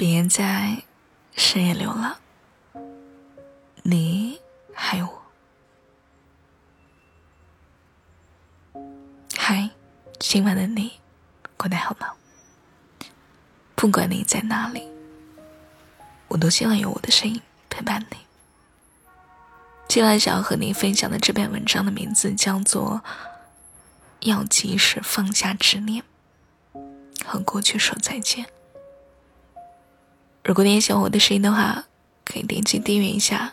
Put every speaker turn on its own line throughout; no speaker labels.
别再深夜流了，你还有我。嗨，今晚的你过得好吗？不管你在哪里，我都希望有我的声音陪伴你。今晚想要和你分享的这篇文章的名字叫做《要及时放下执念，和过去说再见》。如果你也喜欢我的声音的话，可以点击订阅一下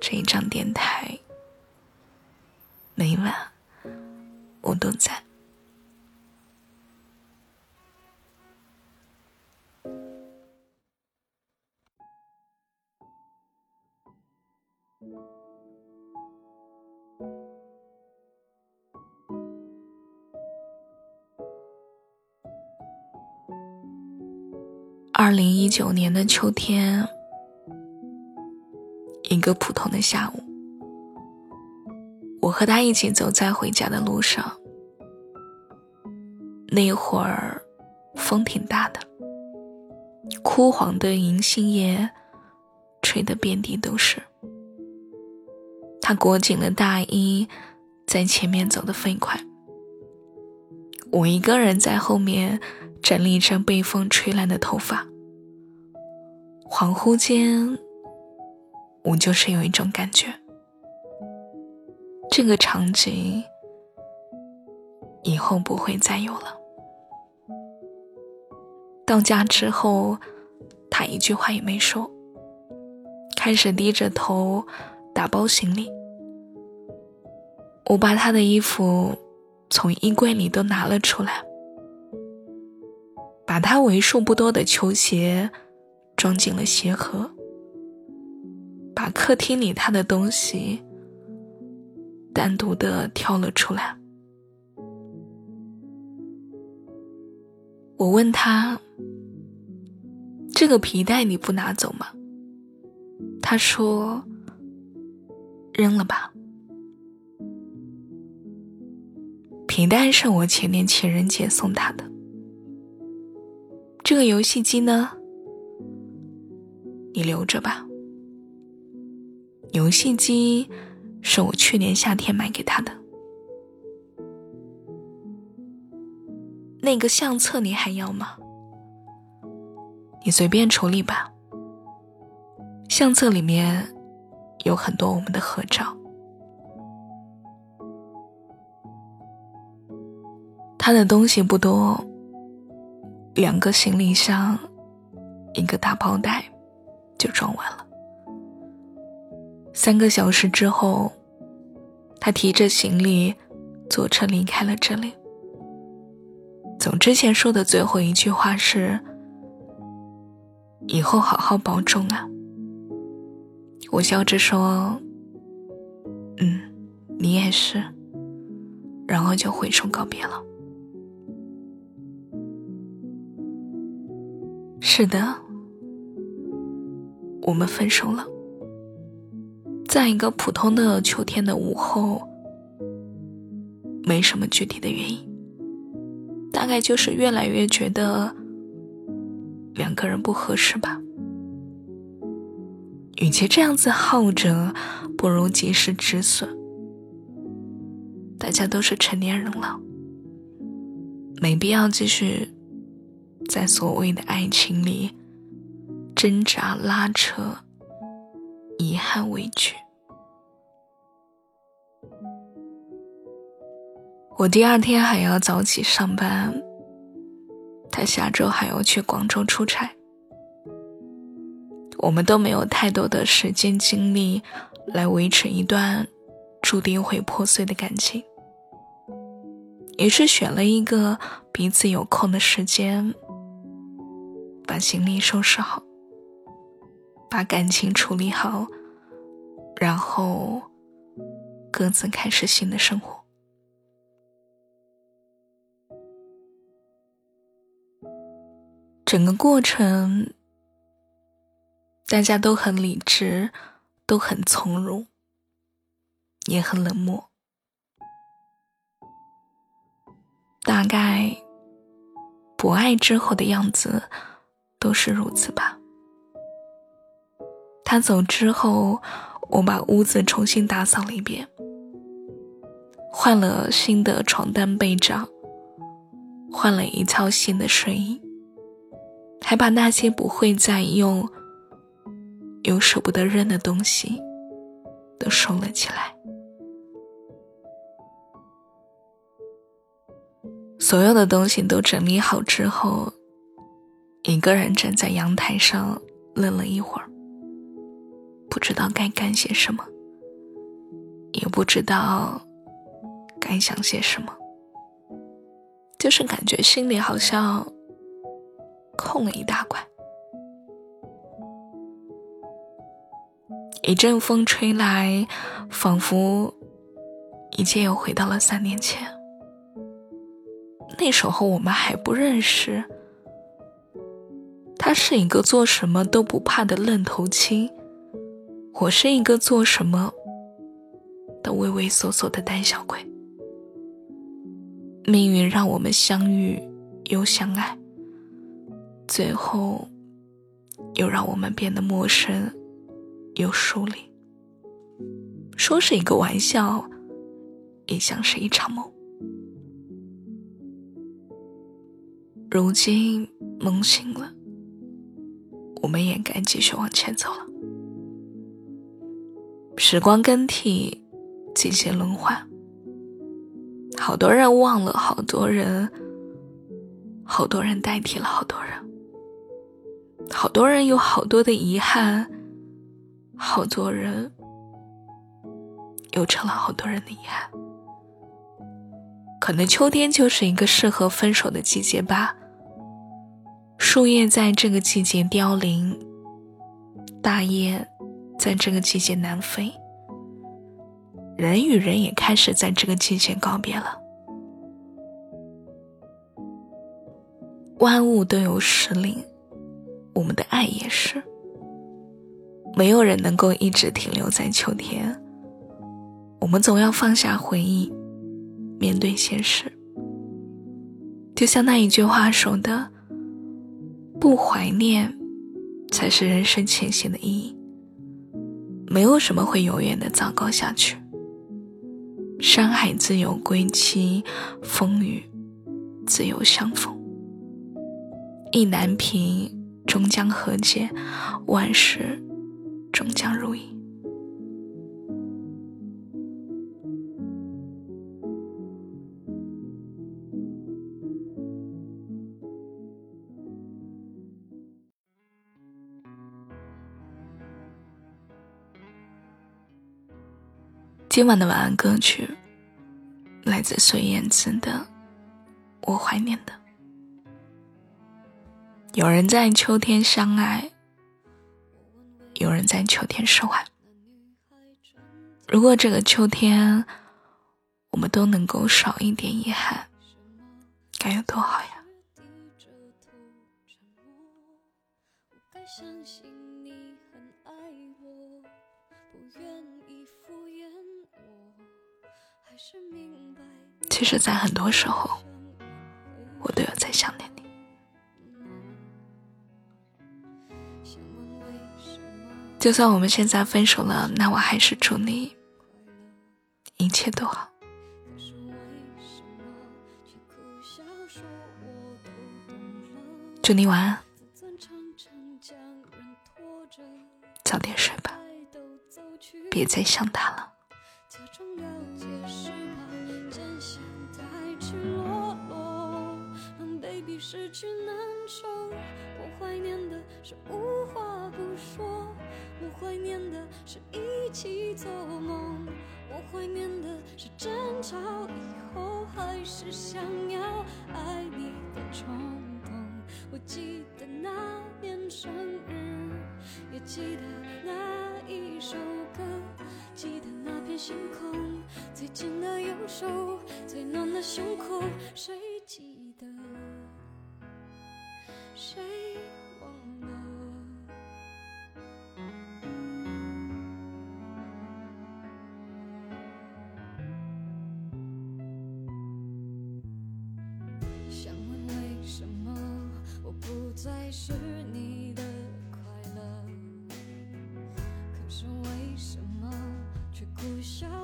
这一张电台。每晚我都在。二零一九年的秋天，一个普通的下午，我和他一起走在回家的路上。那会儿，风挺大的，枯黄的银杏叶吹得遍地都是。他裹紧了大衣，在前面走得飞快，我一个人在后面。整理着被风吹乱的头发，恍惚间，我就是有一种感觉，这个场景以后不会再有了。到家之后，他一句话也没说，开始低着头打包行李。我把他的衣服从衣柜里都拿了出来。把他为数不多的球鞋装进了鞋盒，把客厅里他的东西单独的挑了出来。我问他：“这个皮带你不拿走吗？”他说：“扔了吧。”皮带是我前年情人节送他的。这个游戏机呢，你留着吧。游戏机是我去年夏天买给他的。那个相册你还要吗？你随便处理吧。相册里面有很多我们的合照。他的东西不多。两个行李箱，一个大包袋，就装完了。三个小时之后，他提着行李坐车离开了这里。走之前说的最后一句话是：“以后好好保重啊。”我笑着说：“嗯，你也是。”然后就挥手告别了。是的，我们分手了。在一个普通的秋天的午后，没什么具体的原因，大概就是越来越觉得两个人不合适吧。与其这样子耗着，不如及时止损。大家都是成年人了，没必要继续。在所谓的爱情里，挣扎、拉扯、遗憾、委屈。我第二天还要早起上班，他下周还要去广州出差，我们都没有太多的时间精力来维持一段注定会破碎的感情，于是选了一个彼此有空的时间。把行李收拾好，把感情处理好，然后各自开始新的生活。整个过程，大家都很理智，都很从容，也很冷漠。大概，不爱之后的样子。都是如此吧。他走之后，我把屋子重新打扫了一遍，换了新的床单被罩，换了一套新的睡衣，还把那些不会再用又舍不得扔的东西都收了起来。所有的东西都整理好之后，一个人站在阳台上愣了一会儿，不知道该干些什么，也不知道该想些什么，就是感觉心里好像空了一大块。一阵风吹来，仿佛一切又回到了三年前。那时候我们还不认识，他是一个做什么都不怕的愣头青，我是一个做什么都畏畏缩缩的胆小鬼。命运让我们相遇又相爱，最后又让我们变得陌生又疏离。说是一个玩笑，也像是一场梦。如今梦醒了，我们也该继续往前走了。时光更替，季节轮换，好多人忘了好多人，好多人代替了好多人，好多人有好多的遗憾，好多人又成了好多人的遗憾。可能秋天就是一个适合分手的季节吧。树叶在这个季节凋零，大雁在这个季节南飞，人与人也开始在这个季节告别了。万物都有时令，我们的爱也是。没有人能够一直停留在秋天，我们总要放下回忆，面对现实。就像那一句话说的。不怀念，才是人生前行的意义。没有什么会永远的糟糕下去。山海自有归期，风雨自有相逢。意难平，终将和解；万事终将如意。今晚的晚安歌曲，来自孙燕姿的《我怀念的》。有人在秋天相爱，有人在秋天释怀。如果这个秋天，我们都能够少一点遗憾，该有多好呀！其实，在很多时候，我都有在想念你。就算我们现在分手了，那我还是祝你一切都好。祝你晚安，早点睡吧，别再想他了。
假装了解是吧？真相太赤裸裸，让卑鄙
失去难受，我怀念的是无话不说，我怀念的是一起做梦，我怀念的是争吵以后还是想要爱你的冲动。我记得那年生日，也记得那一首歌，记得星空，最紧的右手，最暖的胸口，谁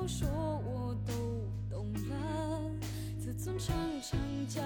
说我都懂了，自尊常常将